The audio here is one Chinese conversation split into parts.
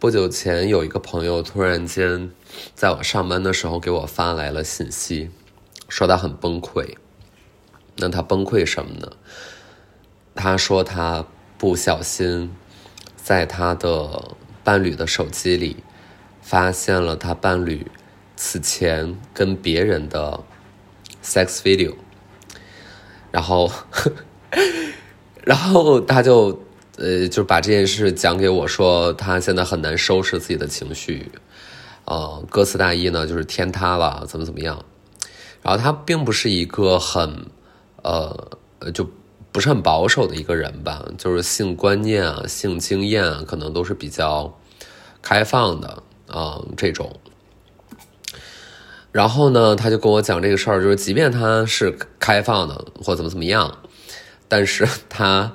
不久前有一个朋友突然间在我上班的时候给我发来了信息，说他很崩溃。那他崩溃什么呢？他说他不小心在他的伴侣的手机里发现了他伴侣此前跟别人的 sex video，然后，然后他就。呃，就把这件事讲给我说，他现在很难收拾自己的情绪，呃，歌词大意呢就是天塌了，怎么怎么样。然后他并不是一个很，呃，就不是很保守的一个人吧，就是性观念啊、性经验啊，可能都是比较开放的啊这种。然后呢，他就跟我讲这个事儿，就是即便他是开放的或怎么怎么样。但是他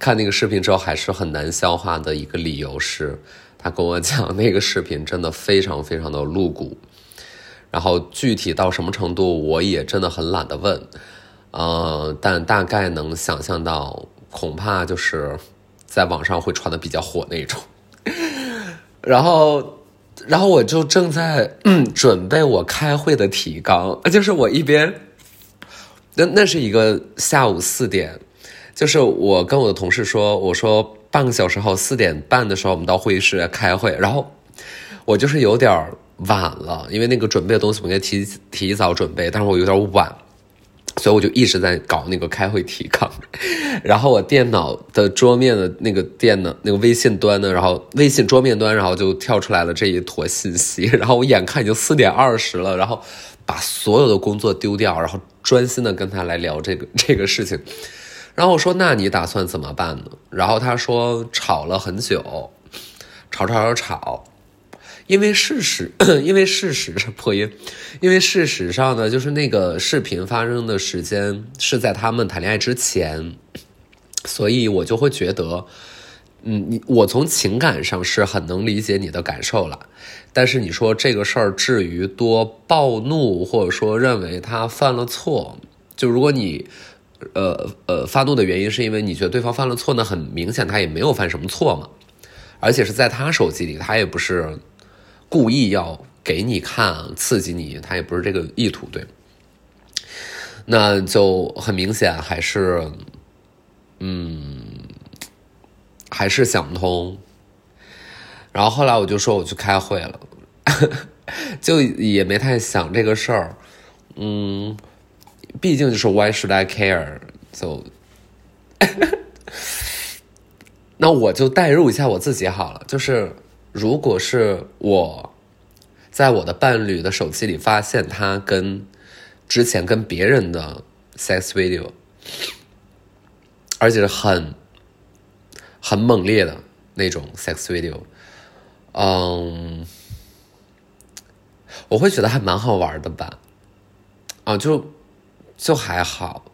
看那个视频之后还是很难消化的一个理由是，他跟我讲那个视频真的非常非常的露骨，然后具体到什么程度我也真的很懒得问，呃，但大概能想象到，恐怕就是在网上会传的比较火那种。然后，然后我就正在准备我开会的提纲，就是我一边，那那是一个下午四点。就是我跟我的同事说，我说半个小时后四点半的时候我们到会议室开会，然后我就是有点晚了，因为那个准备的东西我应该提提早准备，但是我有点晚，所以我就一直在搞那个开会提纲，然后我电脑的桌面的那个电脑那个微信端呢，然后微信桌面端，然后就跳出来了这一坨信息，然后我眼看已经四点二十了，然后把所有的工作丢掉，然后专心的跟他来聊这个这个事情。然后我说：“那你打算怎么办呢？”然后他说：“吵了很久，吵吵吵吵，因为事实，因为事实是破音，因为事实上呢，就是那个视频发生的时间是在他们谈恋爱之前，所以我就会觉得，嗯，你我从情感上是很能理解你的感受了，但是你说这个事儿至于多暴怒，或者说认为他犯了错，就如果你。呃呃，发怒的原因是因为你觉得对方犯了错那？很明显，他也没有犯什么错嘛，而且是在他手机里，他也不是故意要给你看刺激你，他也不是这个意图，对。那就很明显还是，嗯，还是想不通。然后后来我就说我去开会了，就也没太想这个事儿，嗯。毕竟就是 Why should I care？就，那我就代入一下我自己好了。就是如果是我在我的伴侣的手机里发现他跟之前跟别人的 sex video，而且是很很猛烈的那种 sex video，嗯，我会觉得还蛮好玩的吧？啊，就。就还好，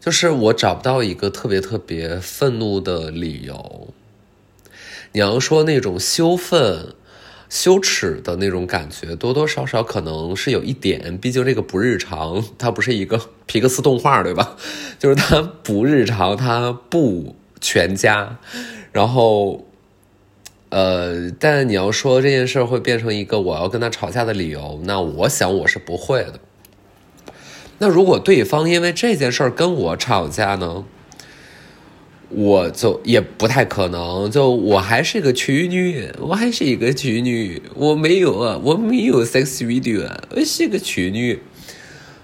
就是我找不到一个特别特别愤怒的理由。你要说那种羞愤、羞耻的那种感觉，多多少少可能是有一点。毕竟这个不日常，它不是一个皮克斯动画，对吧？就是它不日常，它不全家。然后，呃，但你要说这件事会变成一个我要跟他吵架的理由，那我想我是不会的。那如果对方因为这件事儿跟我吵架呢，我就也不太可能。就我还是个处女，我还是一个处女，我没有啊，我没有 sex video，我是个处女，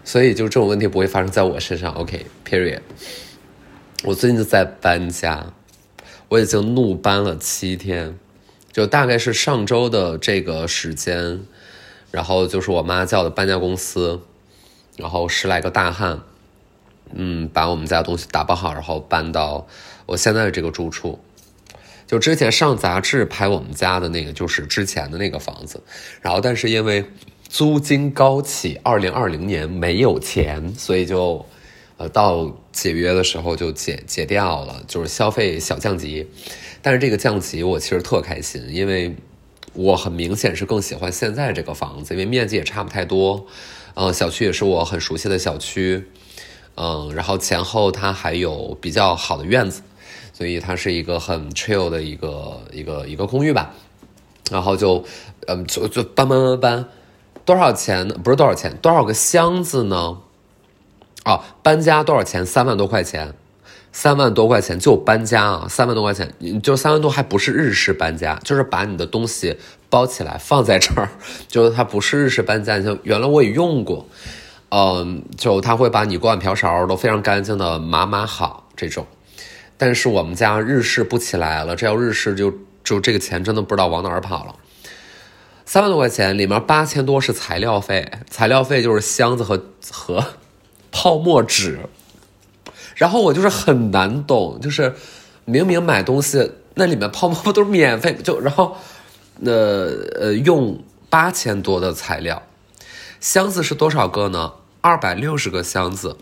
所以就这种问题不会发生在我身上。OK，period。我最近就在搬家，我已经怒搬了七天，就大概是上周的这个时间，然后就是我妈叫的搬家公司。然后十来个大汉，嗯，把我们家东西打包好，然后搬到我现在的这个住处。就之前上杂志拍我们家的那个，就是之前的那个房子。然后，但是因为租金高企，二零二零年没有钱，所以就呃到解约的时候就解解掉了，就是消费小降级。但是这个降级我其实特开心，因为我很明显是更喜欢现在这个房子，因为面积也差不太多。嗯，小区也是我很熟悉的小区，嗯，然后前后它还有比较好的院子，所以它是一个很 chill 的一个一个一个公寓吧。然后就，嗯，就就搬搬搬搬，多少钱？不是多少钱，多少个箱子呢？哦，搬家多少钱？三万多块钱，三万多块钱就搬家啊！三万多块钱，就三万多还不是日式搬家，就是把你的东西包起来放在这儿，就是它不是日式搬家。就原来我也用过，嗯，就他会把你锅碗瓢勺都非常干净的码码好这种，但是我们家日式不起来了，这要日式就就这个钱真的不知道往哪儿跑了。三万多块钱里面八千多是材料费，材料费就是箱子和和。泡沫纸，然后我就是很难懂，就是明明买东西那里面泡沫不都是免费，就然后，呃呃用八千多的材料，箱子是多少个呢？二百六十个箱子，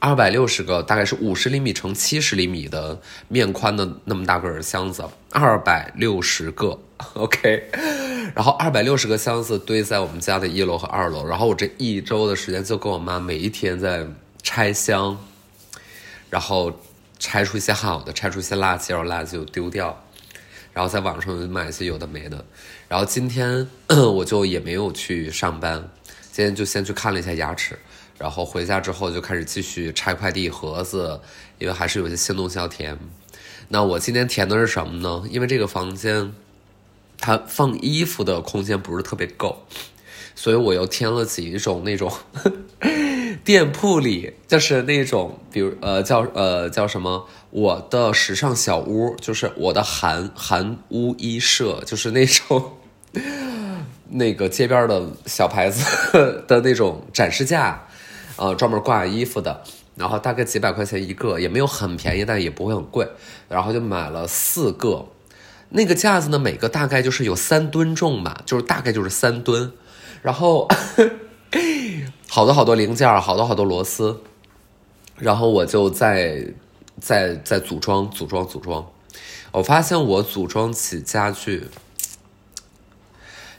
二百六十个大概是五十厘米乘七十厘米的面宽的那么大个儿箱子，二百六十个，OK。然后二百六十个箱子堆在我们家的一楼和二楼，然后我这一周的时间就跟我妈每一天在拆箱，然后拆出一些好的，拆出一些垃圾，然后垃圾就丢掉，然后在网上买一些有的没的。然后今天我就也没有去上班，今天就先去看了一下牙齿，然后回家之后就开始继续拆快递盒子，因为还是有些新东西要填。那我今天填的是什么呢？因为这个房间。它放衣服的空间不是特别够，所以我又添了几种那种店铺里，就是那种，比如呃叫呃叫什么我的时尚小屋，就是我的韩韩屋衣舍，就是那种 那个街边的小牌子的那种展示架，呃专门挂衣服的，然后大概几百块钱一个，也没有很便宜，但也不会很贵，然后就买了四个。那个架子呢，每个大概就是有三吨重吧，就是大概就是三吨，然后好多好多零件，好多好多螺丝，然后我就在在在组装组装组装，我发现我组装起家具，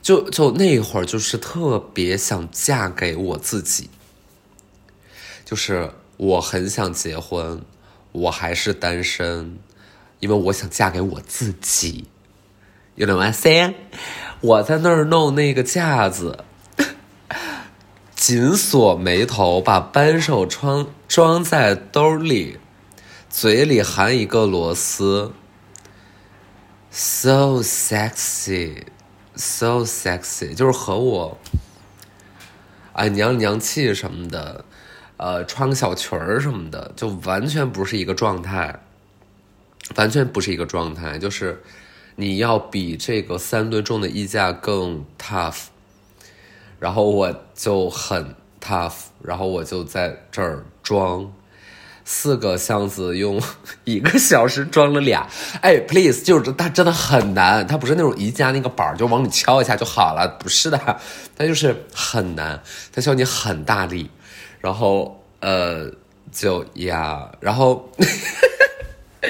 就就那会儿就是特别想嫁给我自己，就是我很想结婚，我还是单身。因为我想嫁给我自己，You know what I say？我在那儿弄那个架子，紧锁眉头，把扳手装装在兜里，嘴里含一个螺丝，so sexy，so sexy，就是和我，哎娘娘气什么的，呃，穿个小裙儿什么的，就完全不是一个状态。完全不是一个状态，就是你要比这个三吨重的衣架更 tough，然后我就很 tough，然后我就在这儿装四个箱子，用一个小时装了俩。哎，please，就是它真的很难，它不是那种宜家那个板儿就往里敲一下就好了，不是的，它就是很难，它需要你很大力，然后呃就呀，然后。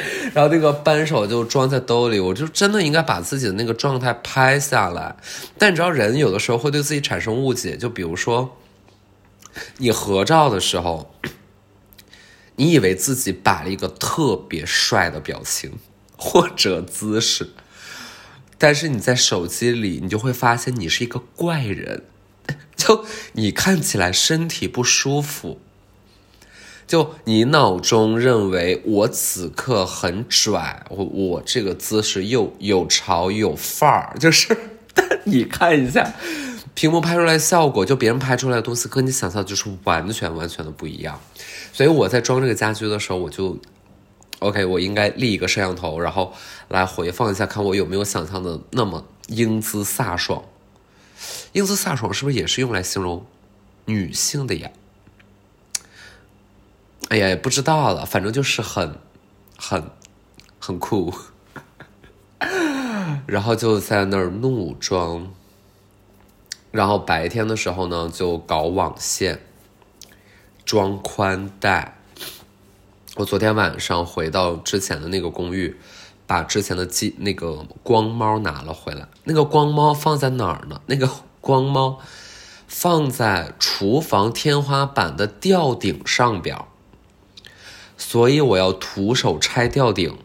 然后那个扳手就装在兜里，我就真的应该把自己的那个状态拍下来。但你知道，人有的时候会对自己产生误解，就比如说，你合照的时候，你以为自己摆了一个特别帅的表情或者姿势，但是你在手机里，你就会发现你是一个怪人，就你看起来身体不舒服。就你脑中认为我此刻很拽，我我这个姿势又有潮有范儿，就是 你看一下屏幕拍出来效果，就别人拍出来的东西跟你想象就是完全完全的不一样。所以我在装这个家居的时候，我就 OK，我应该立一个摄像头，然后来回放一下，看我有没有想象的那么英姿飒爽。英姿飒爽是不是也是用来形容女性的呀？哎呀，也不知道了，反正就是很、很、很酷。然后就在那儿怒装，然后白天的时候呢，就搞网线、装宽带。我昨天晚上回到之前的那个公寓，把之前的机那个光猫拿了回来。那个光猫放在哪儿呢？那个 光猫放在厨房天花板的吊顶上边。所以我要徒手拆吊顶，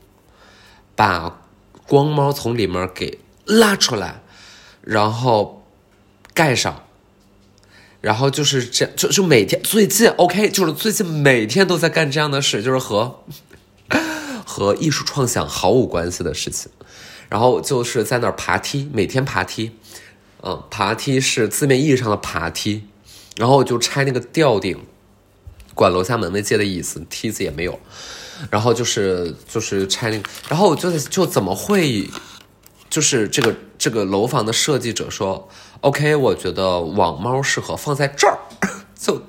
把光猫从里面给拉出来，然后盖上，然后就是这样，就就每天最近 OK，就是最近每天都在干这样的事，就是和 和艺术创想毫无关系的事情，然后就是在那儿爬梯，每天爬梯，嗯，爬梯是字面意义上的爬梯，然后就拆那个吊顶，管楼下门卫借的椅子，梯子也没有。然后就是就是拆那个，然后我就就怎么会，就是这个这个楼房的设计者说，OK，我觉得网猫适合放在这儿，就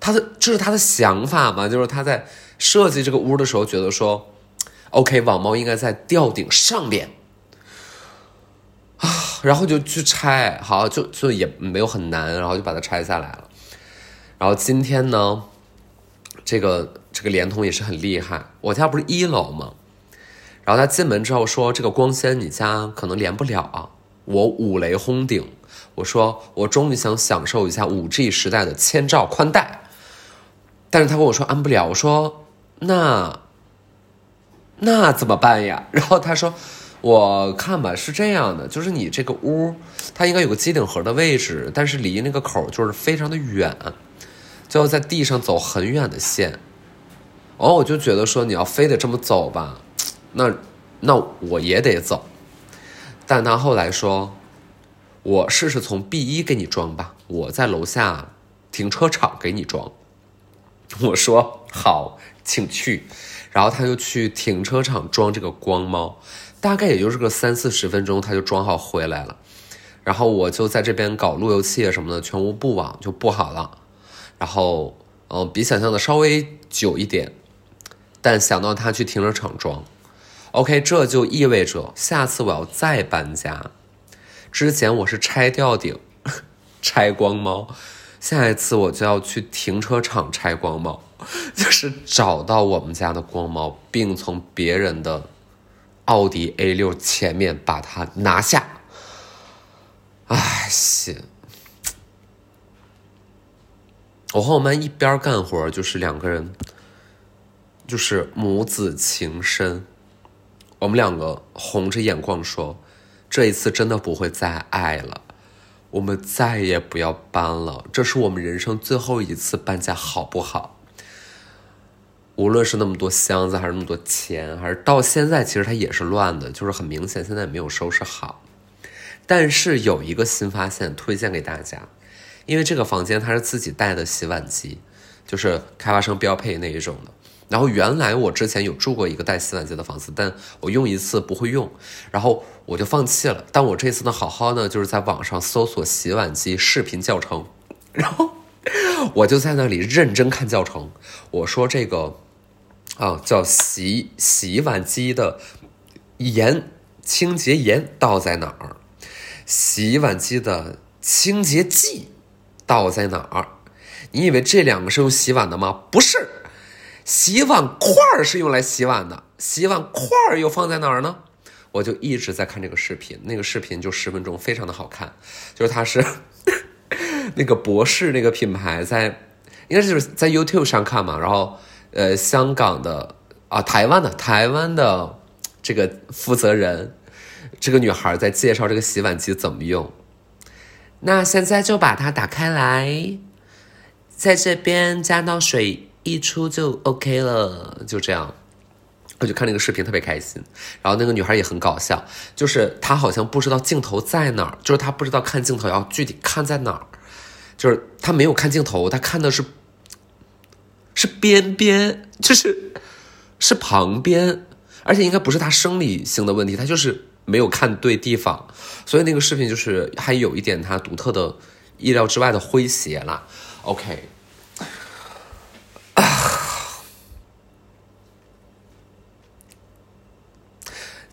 他的这是他的想法嘛，就是他在设计这个屋的时候觉得说，OK，网猫应该在吊顶上边啊，然后就去拆，好就就也没有很难，然后就把它拆下来了，然后今天呢，这个。这个联通也是很厉害，我家不是一楼吗？然后他进门之后说：“这个光纤你家可能连不了啊。”我五雷轰顶，我说我终于想享受一下五 G 时代的千兆宽带，但是他跟我说安不了，我说那那怎么办呀？然后他说我看吧，是这样的，就是你这个屋它应该有个机顶盒的位置，但是离那个口就是非常的远，就要在地上走很远的线。然哦，我就觉得说你要非得这么走吧，那那我也得走。但他后来说，我试试从 B 一给你装吧，我在楼下停车场给你装。我说好，请去。然后他就去停车场装这个光猫，大概也就是个三四十分钟，他就装好回来了。然后我就在这边搞路由器什么的，全屋布网就布好了。然后，嗯，比想象的稍微久一点。但想到他去停车场装，OK，这就意味着下次我要再搬家。之前我是拆吊顶、拆光猫，下一次我就要去停车场拆光猫，就是找到我们家的光猫，并从别人的奥迪 A 六前面把它拿下。哎，行。我和我妈一边干活，就是两个人。就是母子情深，我们两个红着眼眶说：“这一次真的不会再爱了，我们再也不要搬了，这是我们人生最后一次搬家，好不好？无论是那么多箱子，还是那么多钱，还是到现在，其实它也是乱的，就是很明显现在没有收拾好。但是有一个新发现，推荐给大家，因为这个房间它是自己带的洗碗机，就是开发商标配那一种的。”然后原来我之前有住过一个带洗碗机的房子，但我用一次不会用，然后我就放弃了。但我这次呢，好好呢，就是在网上搜索洗碗机视频教程，然后我就在那里认真看教程。我说这个啊叫洗洗碗机的盐清洁盐倒在哪儿？洗碗机的清洁剂倒在哪儿？你以为这两个是用洗碗的吗？不是。洗碗块儿是用来洗碗的，洗碗块儿又放在哪儿呢？我就一直在看这个视频，那个视频就十分钟，非常的好看。就是它是 那个博士那个品牌在，应该就是在 YouTube 上看嘛。然后呃，香港的啊，台湾的台湾的这个负责人，这个女孩在介绍这个洗碗机怎么用。那现在就把它打开来，在这边加到水。一出就 OK 了，就这样，我就看那个视频特别开心。然后那个女孩也很搞笑，就是她好像不知道镜头在哪儿，就是她不知道看镜头要具体看在哪儿，就是她没有看镜头，她看的是是边边，就是是旁边，而且应该不是她生理性的问题，她就是没有看对地方，所以那个视频就是还有一点它独特的意料之外的诙谐啦。OK。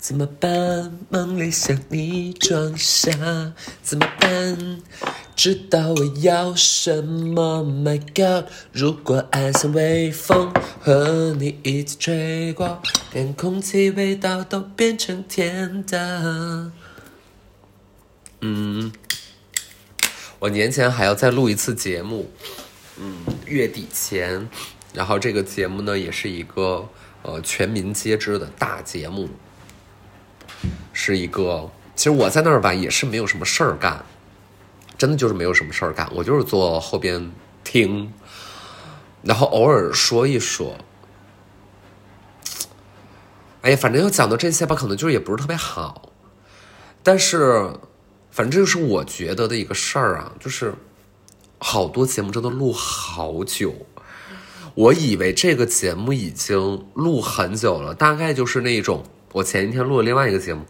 怎么办？梦里想你装傻，怎么办？知道我要什么？My God！如果爱像微风，和你一起吹过，连空气味道都变成甜的。嗯，我年前还要再录一次节目，嗯，月底前，然后这个节目呢，也是一个呃全民皆知的大节目。是一个，其实我在那儿吧也是没有什么事儿干，真的就是没有什么事儿干，我就是坐后边听，然后偶尔说一说。哎呀，反正要讲到这些吧，可能就是也不是特别好，但是，反正就是我觉得的一个事儿啊，就是好多节目真的录好久，我以为这个节目已经录很久了，大概就是那种我前一天录了另外一个节目，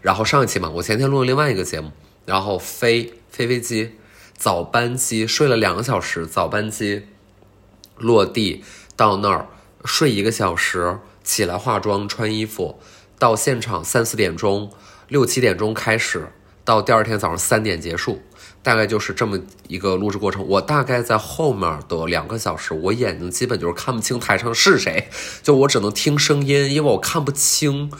然后上一期嘛，我前天录了另外一个节目，然后飞飞飞机早班机睡了两个小时，早班机落地到那儿睡一个小时。起来化妆穿衣服，到现场三四点钟，六七点钟开始，到第二天早上三点结束，大概就是这么一个录制过程。我大概在后面的两个小时，我眼睛基本就是看不清台上是谁，就我只能听声音，因为我看不清，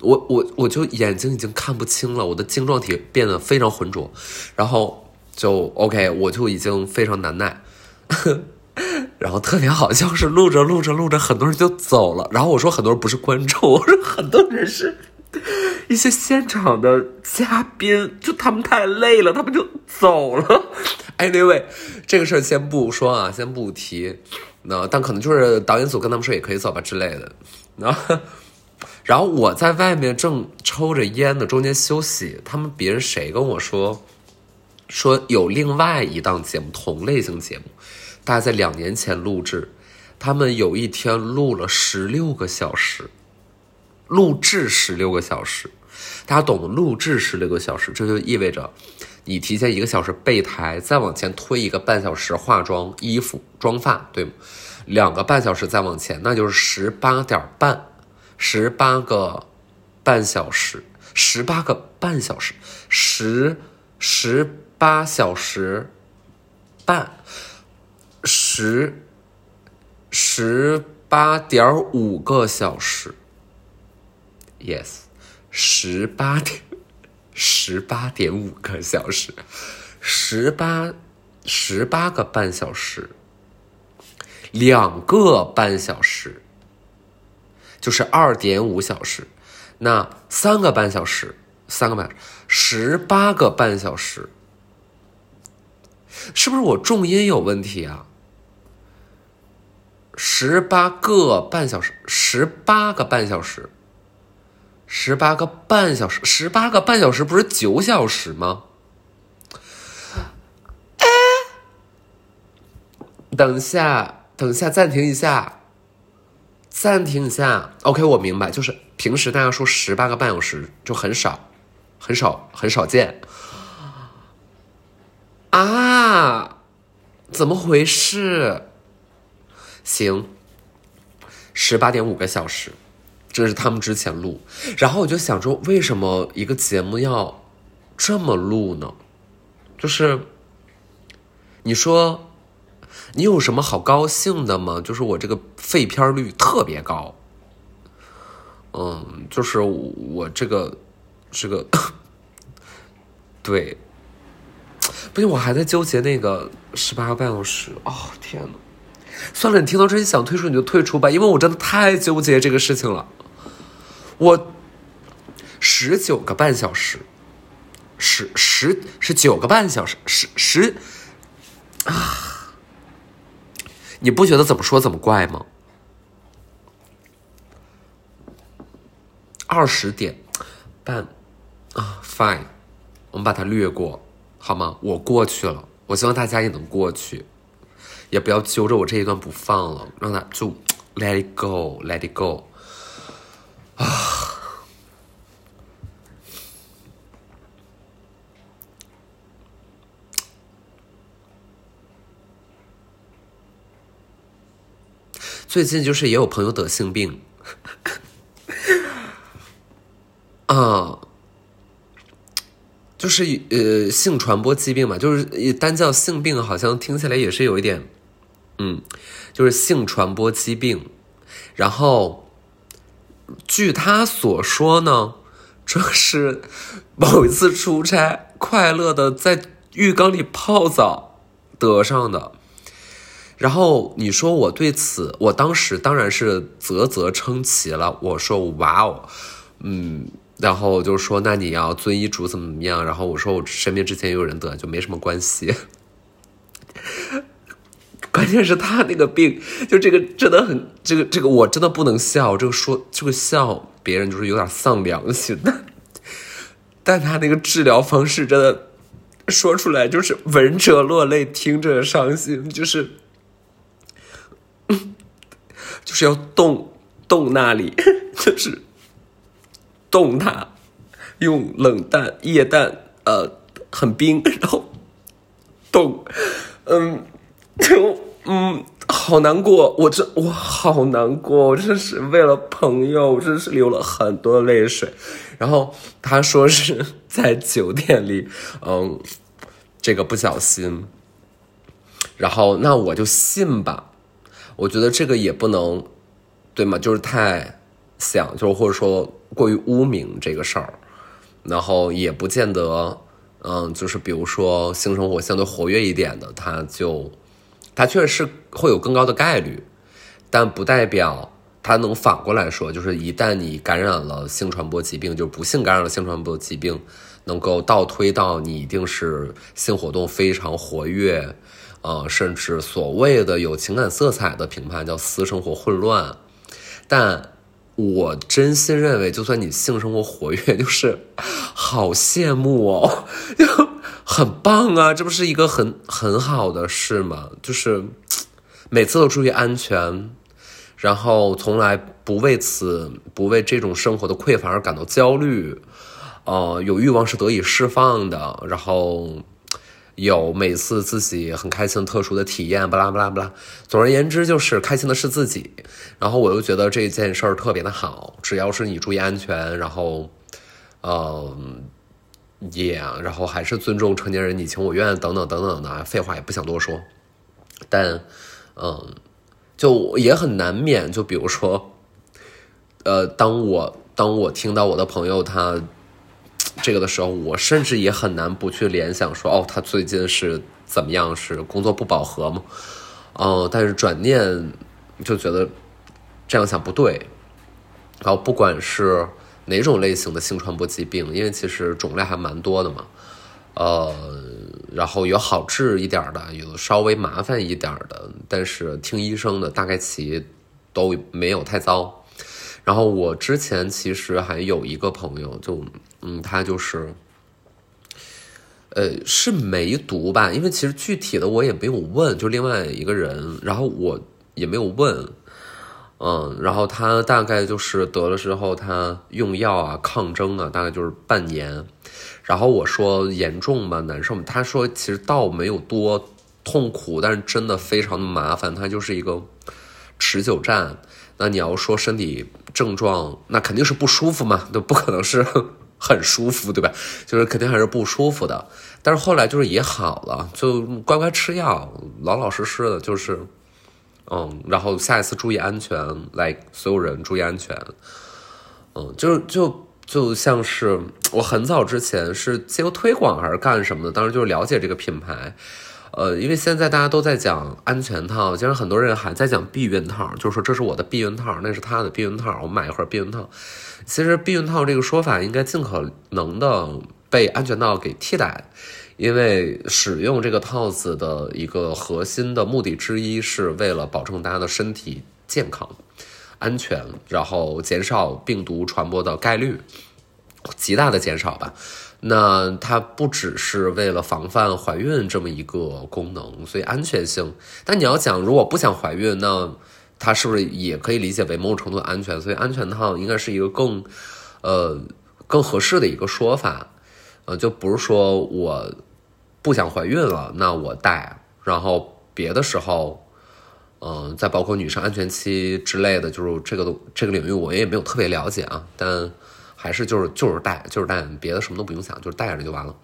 我我我就眼睛已经看不清了，我的晶状体变得非常浑浊，然后就 OK，我就已经非常难耐。然后特别好笑，是录着录着录着，很多人就走了。然后我说很多人不是观众，我说很多人是一些现场的嘉宾，就他们太累了，他们就走了。Anyway，这个事儿先不说啊，先不提。那但可能就是导演组跟他们说也可以走吧之类的。然后，然后我在外面正抽着烟呢，中间休息。他们别人谁跟我说说有另外一档节目，同类型节目。大概在两年前录制，他们有一天录了十六个小时，录制十六个小时，大家懂？录制十六个小时，这就意味着你提前一个小时备台，再往前推一个半小时化妆、衣服、妆发，对吗？两个半小时再往前，那就是十八点半，十八个半小时，十八个半小时，十十八小时半。十十八点五个小时，yes，十八点十八点五个小时，十八十八个半小时，两个半小时就是二点五小时，那三个半小时，三个半十八个半小时，是不是我重音有问题啊？十八个半小时，十八个半小时，十八个半小时，十八个半小时不是九小时吗？哎，等一下，等一下，暂停一下，暂停一下。OK，我明白，就是平时大家说十八个半小时就很少，很少，很少见。啊，怎么回事？行，十八点五个小时，这是他们之前录。然后我就想说，为什么一个节目要这么录呢？就是你说你有什么好高兴的吗？就是我这个废片率特别高。嗯，就是我这个这个对，不行，我还在纠结那个十八个半小时。哦，天呐。算了，你听到这里想退出你就退出吧，因为我真的太纠结这个事情了。我十九个半小时，十十十九个半小时，十十啊！你不觉得怎么说怎么怪吗？二十点半啊，fine，我们把它略过好吗？我过去了，我希望大家也能过去。也不要揪着我这一段不放了，让他就 let it go，let it go 啊！最近就是也有朋友得性病，啊，就是呃性传播疾病嘛，就是单叫性病，好像听起来也是有一点。嗯，就是性传播疾病，然后据他所说呢，这是某一次出差快乐的在浴缸里泡澡得上的。然后你说我对此，我当时当然是啧啧称奇了。我说哇哦，嗯，然后就说那你要遵医嘱怎么怎么样，然后我说我身边之前也有人得，就没什么关系。关键是他那个病，就这个真的很，这个这个我真的不能笑，这个说这个笑别人就是有点丧良心的，但他那个治疗方式真的说出来就是闻者落泪，听者伤心，就是，就是要动动那里，就是动他，用冷淡液氮呃很冰，然后动，嗯。就嗯，好难过，我真我好难过，我真是为了朋友，我真是流了很多泪水。然后他说是在酒店里，嗯，这个不小心。然后那我就信吧，我觉得这个也不能，对吗？就是太想，就是或者说过于污名这个事儿，然后也不见得，嗯，就是比如说性生活相对活跃一点的，他就。它确实是会有更高的概率，但不代表它能反过来说，就是一旦你感染了性传播疾病，就是不幸感染了性传播疾病，能够倒推到你一定是性活动非常活跃，呃，甚至所谓的有情感色彩的评判叫私生活混乱。但我真心认为，就算你性生活活跃，就是好羡慕哦。就很棒啊，这不是一个很很好的事吗？就是 每次都注意安全，然后从来不为此不为这种生活的匮乏而感到焦虑，呃，有欲望是得以释放的，然后有每次自己很开心特殊的体验，巴拉巴拉巴拉。总而言之，就是开心的是自己。然后我又觉得这件事儿特别的好，只要是你注意安全，然后，嗯。也，然后还是尊重成年人你情我愿等等等等的废话也不想多说，但，嗯，就也很难免，就比如说，呃，当我当我听到我的朋友他这个的时候，我甚至也很难不去联想说，哦，他最近是怎么样，是工作不饱和吗？嗯，但是转念就觉得这样想不对，然后不管是。哪种类型的性传播疾病？因为其实种类还蛮多的嘛，呃，然后有好治一点的，有稍微麻烦一点的，但是听医生的大概其都没有太糟。然后我之前其实还有一个朋友，就嗯，他就是，呃，是梅毒吧？因为其实具体的我也没有问，就另外一个人，然后我也没有问。嗯，然后他大概就是得了之后，他用药啊、抗争啊，大概就是半年。然后我说严重吗？难受吗？他说其实倒没有多痛苦，但是真的非常的麻烦。他就是一个持久战。那你要说身体症状，那肯定是不舒服嘛，都不可能是很舒服，对吧？就是肯定还是不舒服的。但是后来就是也好了，就乖乖吃药，老老实实的，就是。嗯，然后下一次注意安全，来所有人注意安全。嗯，就就就像是我很早之前是接过推广还是干什么的，当时就是了解这个品牌。呃，因为现在大家都在讲安全套，竟然很多人还在讲避孕套，就是说这是我的避孕套，那是他的避孕套，我买一盒避孕套。其实避孕套这个说法应该尽可能的被安全套给替代。因为使用这个套子的一个核心的目的之一，是为了保证大家的身体健康、安全，然后减少病毒传播的概率，极大的减少吧。那它不只是为了防范怀孕这么一个功能，所以安全性。但你要讲，如果不想怀孕，那它是不是也可以理解为某种程度的安全？所以安全套应该是一个更，呃，更合适的一个说法。呃，就不是说我。不想怀孕了，那我带。然后别的时候，嗯，再包括女生安全期之类的，就是这个这个领域我也没有特别了解啊。但还是就是就是带就是带，别的什么都不用想，就是带着就完了。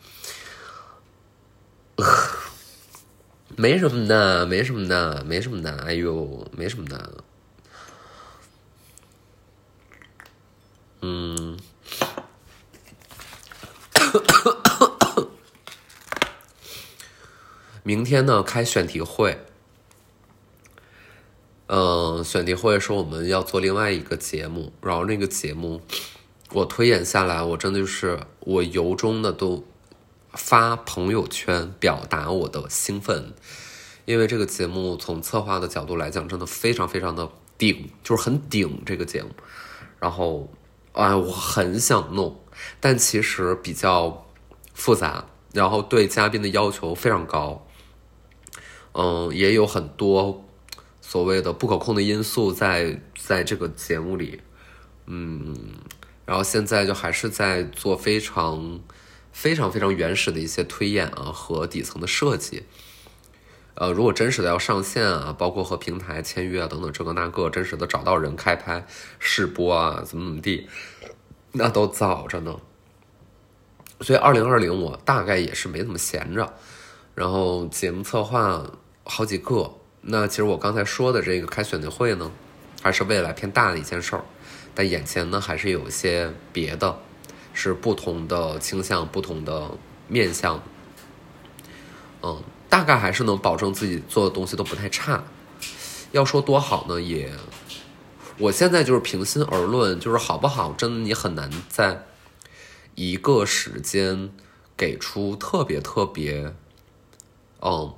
没什么的，没什么的，没什么的。哎呦，没什么的。嗯。明天呢，开选题会。嗯，选题会是我们要做另外一个节目，然后那个节目我推演下来，我真的就是我由衷的都发朋友圈表达我的兴奋，因为这个节目从策划的角度来讲，真的非常非常的顶，就是很顶这个节目。然后，哎，我很想弄，但其实比较复杂，然后对嘉宾的要求非常高，嗯，也有很多所谓的不可控的因素在在这个节目里，嗯，然后现在就还是在做非常非常非常原始的一些推演啊和底层的设计。呃，如果真实的要上线啊，包括和平台签约啊等等这个那个，真实的找到人开拍试播啊，怎么怎么地，那都早着呢。所以二零二零我大概也是没怎么闲着，然后节目策划好几个。那其实我刚才说的这个开选题会呢，还是未来偏大的一件事儿，但眼前呢还是有一些别的，是不同的倾向、不同的面向，嗯。大概还是能保证自己做的东西都不太差。要说多好呢，也，我现在就是平心而论，就是好不好，真的你很难在一个时间给出特别特别，嗯，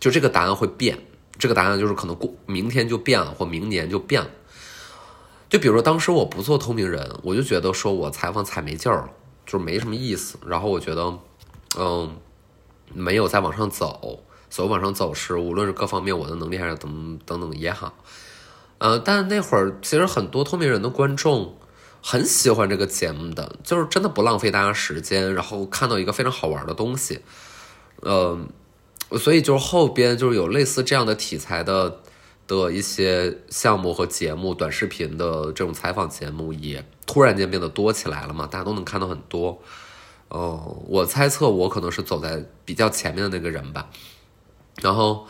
就这个答案会变，这个答案就是可能过明天就变了，或明年就变了。就比如说当时我不做透明人，我就觉得说我采访踩没劲儿了，就是没什么意思。然后我觉得，嗯。没有再往上走，所谓往上走是无论是各方面我的能力还是等等等也好，呃，但那会儿其实很多透明人的观众很喜欢这个节目的，就是真的不浪费大家时间，然后看到一个非常好玩的东西，嗯，所以就是后边就是有类似这样的题材的的一些项目和节目，短视频的这种采访节目也突然间变得多起来了嘛，大家都能看到很多。哦，我猜测我可能是走在比较前面的那个人吧，然后，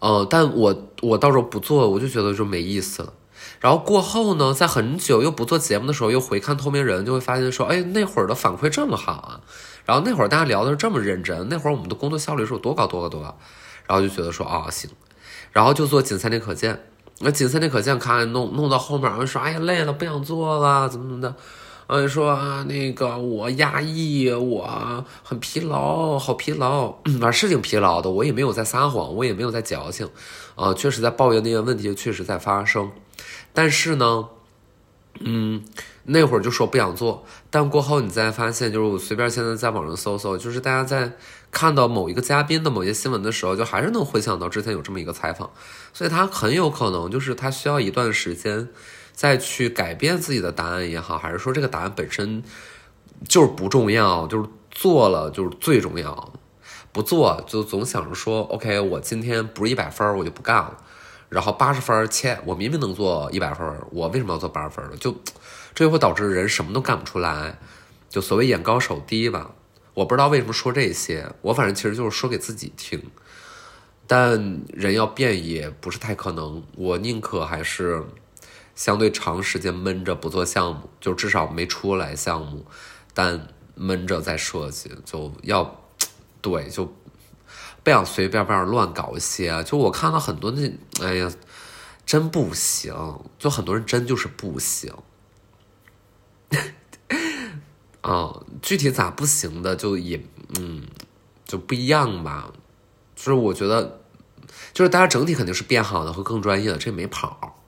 呃，但我我到时候不做，我就觉得就没意思了。然后过后呢，在很久又不做节目的时候，又回看《透明人》，就会发现说，哎，那会儿的反馈这么好啊，然后那会儿大家聊的是这么认真，那会儿我们的工作效率是有多高多高多高，然后就觉得说，啊，行，然后就做仅三天可见，那仅三天可见，看弄弄到后面，我说，哎呀，累了，不想做了，怎么怎么的。嗯，说啊，那个我压抑，我很疲劳，好疲劳，啊，是挺疲劳的。我也没有在撒谎，我也没有在矫情，啊，确实在抱怨那些问题，确实在发生。但是呢，嗯，那会儿就说不想做，但过后你再发现，就是我随便现在在网上搜搜，就是大家在看到某一个嘉宾的某些新闻的时候，就还是能回想到之前有这么一个采访，所以他很有可能就是他需要一段时间。再去改变自己的答案也好，还是说这个答案本身就是不重要，就是做了就是最重要。不做就总想着说，OK，我今天不是一百分，我就不干了。然后八十分，切，我明明能做一百分，我为什么要做八十分呢？就这就会导致人什么都干不出来。就所谓眼高手低吧。我不知道为什么说这些，我反正其实就是说给自己听。但人要变也不是太可能，我宁可还是。相对长时间闷着不做项目，就至少没出来项目，但闷着在设计，就要对，就不想随便便乱搞一些。就我看到很多那，哎呀，真不行，就很多人真就是不行。啊，具体咋不行的，就也嗯，就不一样吧。就是我觉得，就是大家整体肯定是变好的和更专业的，这没跑。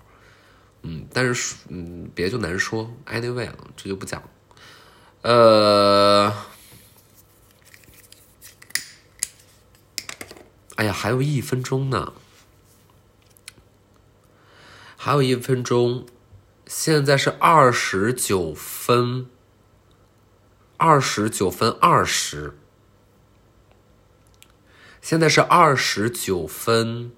嗯，但是嗯，别就难说。Anyway，这就不讲。呃，哎呀，还有一分钟呢，还有一分钟，现在是二十九分，二十九分二十，现在是二十九分，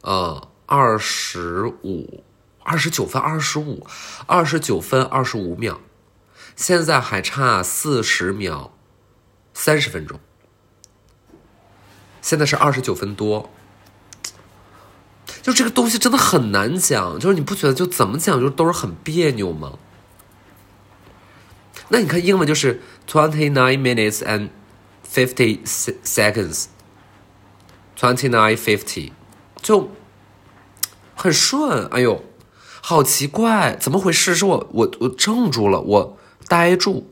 呃，二十五。二十九分二十五，二十九分二十五秒，现在还差四十秒，三十分钟。现在是二十九分多，就这个东西真的很难讲，就是你不觉得就怎么讲就都是很别扭吗？那你看英文就是 twenty nine minutes and fifty seconds，twenty nine fifty，就很顺，哎呦。好奇怪，怎么回事？是我我我怔住了，我呆住。